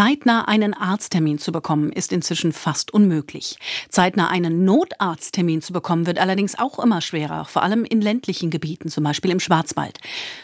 Zeitnah einen Arzttermin zu bekommen, ist inzwischen fast unmöglich. Zeitnah einen Notarzttermin zu bekommen, wird allerdings auch immer schwerer, vor allem in ländlichen Gebieten, zum Beispiel im Schwarzwald.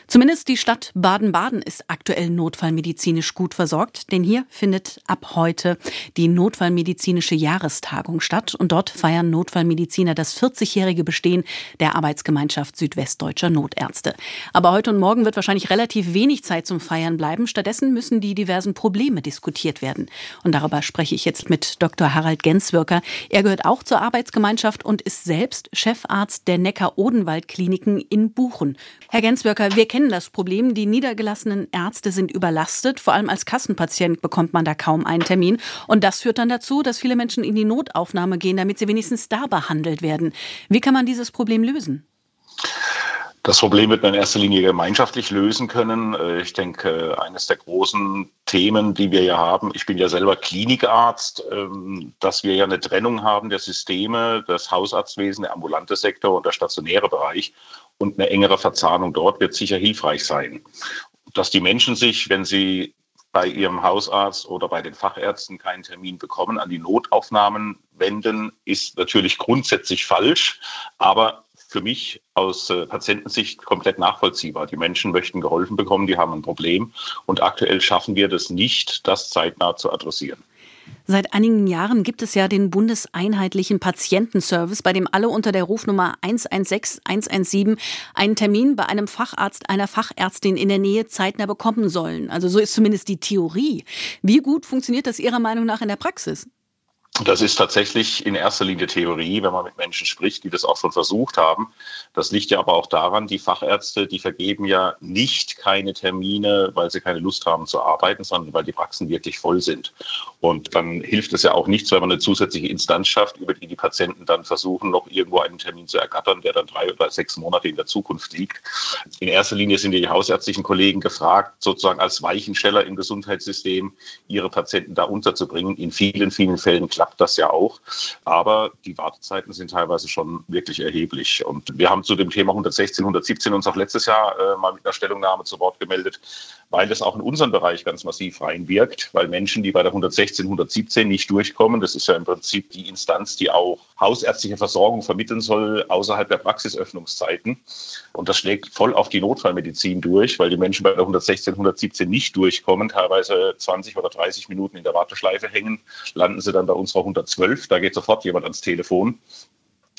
Zumindest die Stadt Baden-Baden ist aktuell notfallmedizinisch gut versorgt, denn hier findet ab heute die notfallmedizinische Jahrestagung statt und dort feiern Notfallmediziner das 40-jährige Bestehen der Arbeitsgemeinschaft Südwestdeutscher Notärzte. Aber heute und morgen wird wahrscheinlich relativ wenig Zeit zum Feiern bleiben. Stattdessen müssen die diversen Probleme diskutieren diskutiert werden. Und darüber spreche ich jetzt mit Dr. Harald Genswirker. Er gehört auch zur Arbeitsgemeinschaft und ist selbst Chefarzt der Neckar-Odenwald-Kliniken in Buchen. Herr Genswirker, wir kennen das Problem. Die niedergelassenen Ärzte sind überlastet. Vor allem als Kassenpatient bekommt man da kaum einen Termin. Und das führt dann dazu, dass viele Menschen in die Notaufnahme gehen, damit sie wenigstens da behandelt werden. Wie kann man dieses Problem lösen? Das Problem wird man in erster Linie gemeinschaftlich lösen können. Äh, ich denke, eines der großen Themen, die wir ja haben, ich bin ja selber Klinikarzt, ähm, dass wir ja eine Trennung haben der Systeme, das Hausarztwesen, der ambulante Sektor und der stationäre Bereich und eine engere Verzahnung dort wird sicher hilfreich sein. Dass die Menschen sich, wenn sie bei ihrem Hausarzt oder bei den Fachärzten keinen Termin bekommen, an die Notaufnahmen wenden, ist natürlich grundsätzlich falsch. Aber für mich aus äh, Patientensicht komplett nachvollziehbar. Die Menschen möchten geholfen bekommen, die haben ein Problem und aktuell schaffen wir das nicht, das zeitnah zu adressieren. Seit einigen Jahren gibt es ja den bundeseinheitlichen Patientenservice, bei dem alle unter der Rufnummer 116 117 einen Termin bei einem Facharzt, einer Fachärztin in der Nähe zeitnah bekommen sollen. Also so ist zumindest die Theorie. Wie gut funktioniert das Ihrer Meinung nach in der Praxis? Das ist tatsächlich in erster Linie Theorie, wenn man mit Menschen spricht, die das auch schon versucht haben. Das liegt ja aber auch daran, die Fachärzte, die vergeben ja nicht keine Termine, weil sie keine Lust haben zu arbeiten, sondern weil die Praxen wirklich voll sind. Und dann hilft es ja auch nichts, wenn man eine zusätzliche Instanz schafft, über die die Patienten dann versuchen, noch irgendwo einen Termin zu ergattern, der dann drei oder sechs Monate in der Zukunft liegt. In erster Linie sind die hausärztlichen Kollegen gefragt, sozusagen als Weichensteller im Gesundheitssystem ihre Patienten da unterzubringen. In vielen, vielen Fällen klappt klappt das ja auch. Aber die Wartezeiten sind teilweise schon wirklich erheblich. Und wir haben zu dem Thema 116, 117 uns auch letztes Jahr äh, mal mit einer Stellungnahme zu Wort gemeldet, weil das auch in unseren Bereich ganz massiv reinwirkt, weil Menschen, die bei der 116, 117 nicht durchkommen, das ist ja im Prinzip die Instanz, die auch hausärztliche Versorgung vermitteln soll außerhalb der Praxisöffnungszeiten. Und das schlägt voll auf die Notfallmedizin durch, weil die Menschen bei der 116, 117 nicht durchkommen, teilweise 20 oder 30 Minuten in der Warteschleife hängen, landen sie dann bei unserer 112. Da geht sofort jemand ans Telefon.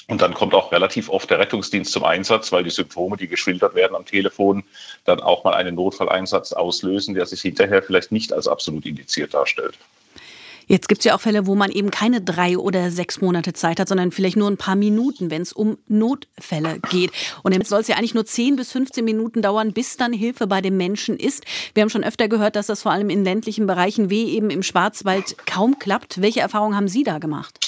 Und dann kommt auch relativ oft der Rettungsdienst zum Einsatz, weil die Symptome, die geschildert werden am Telefon, dann auch mal einen Notfalleinsatz auslösen, der sich hinterher vielleicht nicht als absolut indiziert darstellt. Jetzt gibt es ja auch Fälle, wo man eben keine drei oder sechs Monate Zeit hat, sondern vielleicht nur ein paar Minuten, wenn es um Notfälle geht. Und jetzt soll es ja eigentlich nur 10 bis 15 Minuten dauern, bis dann Hilfe bei dem Menschen ist. Wir haben schon öfter gehört, dass das vor allem in ländlichen Bereichen wie eben im Schwarzwald kaum klappt. Welche Erfahrungen haben Sie da gemacht?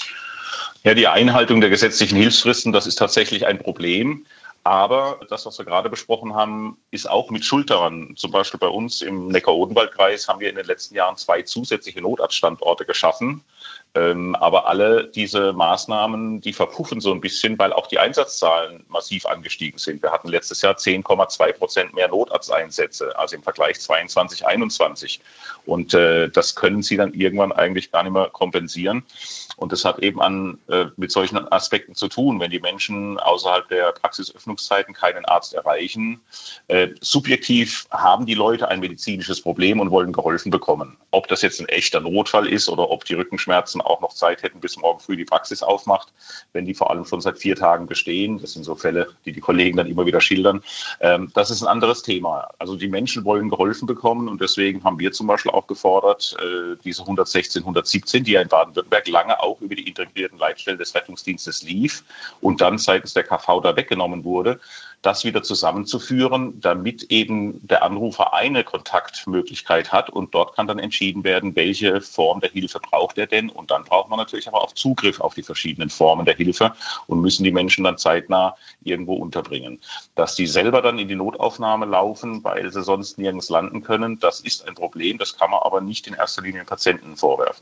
Ja, die Einhaltung der gesetzlichen Hilfsfristen, das ist tatsächlich ein Problem. Aber das, was wir gerade besprochen haben, ist auch mit Schuld daran. Zum Beispiel bei uns im Neckar-Odenwald-Kreis haben wir in den letzten Jahren zwei zusätzliche Notarztstandorte geschaffen. Ähm, aber alle diese Maßnahmen, die verpuffen so ein bisschen, weil auch die Einsatzzahlen massiv angestiegen sind. Wir hatten letztes Jahr 10,2 Prozent mehr Notarzteinsätze, also im Vergleich 22, 21. Und äh, das können sie dann irgendwann eigentlich gar nicht mehr kompensieren. Und das hat eben an, äh, mit solchen Aspekten zu tun, wenn die Menschen außerhalb der Praxisöffnungszeiten keinen Arzt erreichen. Äh, subjektiv haben die Leute ein medizinisches Problem und wollen geholfen bekommen. Ob das jetzt ein echter Notfall ist oder ob die Rückenschmerzen Ärzten auch noch Zeit hätten, bis morgen früh die Praxis aufmacht, wenn die vor allem schon seit vier Tagen bestehen. Das sind so Fälle, die die Kollegen dann immer wieder schildern. Ähm, das ist ein anderes Thema. Also die Menschen wollen geholfen bekommen und deswegen haben wir zum Beispiel auch gefordert, äh, diese 116, 117, die ja in Baden-Württemberg lange auch über die integrierten Leitstellen des Rettungsdienstes lief und dann seitens der KV da weggenommen wurde, das wieder zusammenzuführen, damit eben der Anrufer eine Kontaktmöglichkeit hat und dort kann dann entschieden werden, welche Form der Hilfe braucht er denn. Dann braucht man natürlich aber auch Zugriff auf die verschiedenen Formen der Hilfe und müssen die Menschen dann zeitnah irgendwo unterbringen. Dass die selber dann in die Notaufnahme laufen, weil sie sonst nirgends landen können, das ist ein Problem. Das kann man aber nicht in erster Linie den Patienten vorwerfen.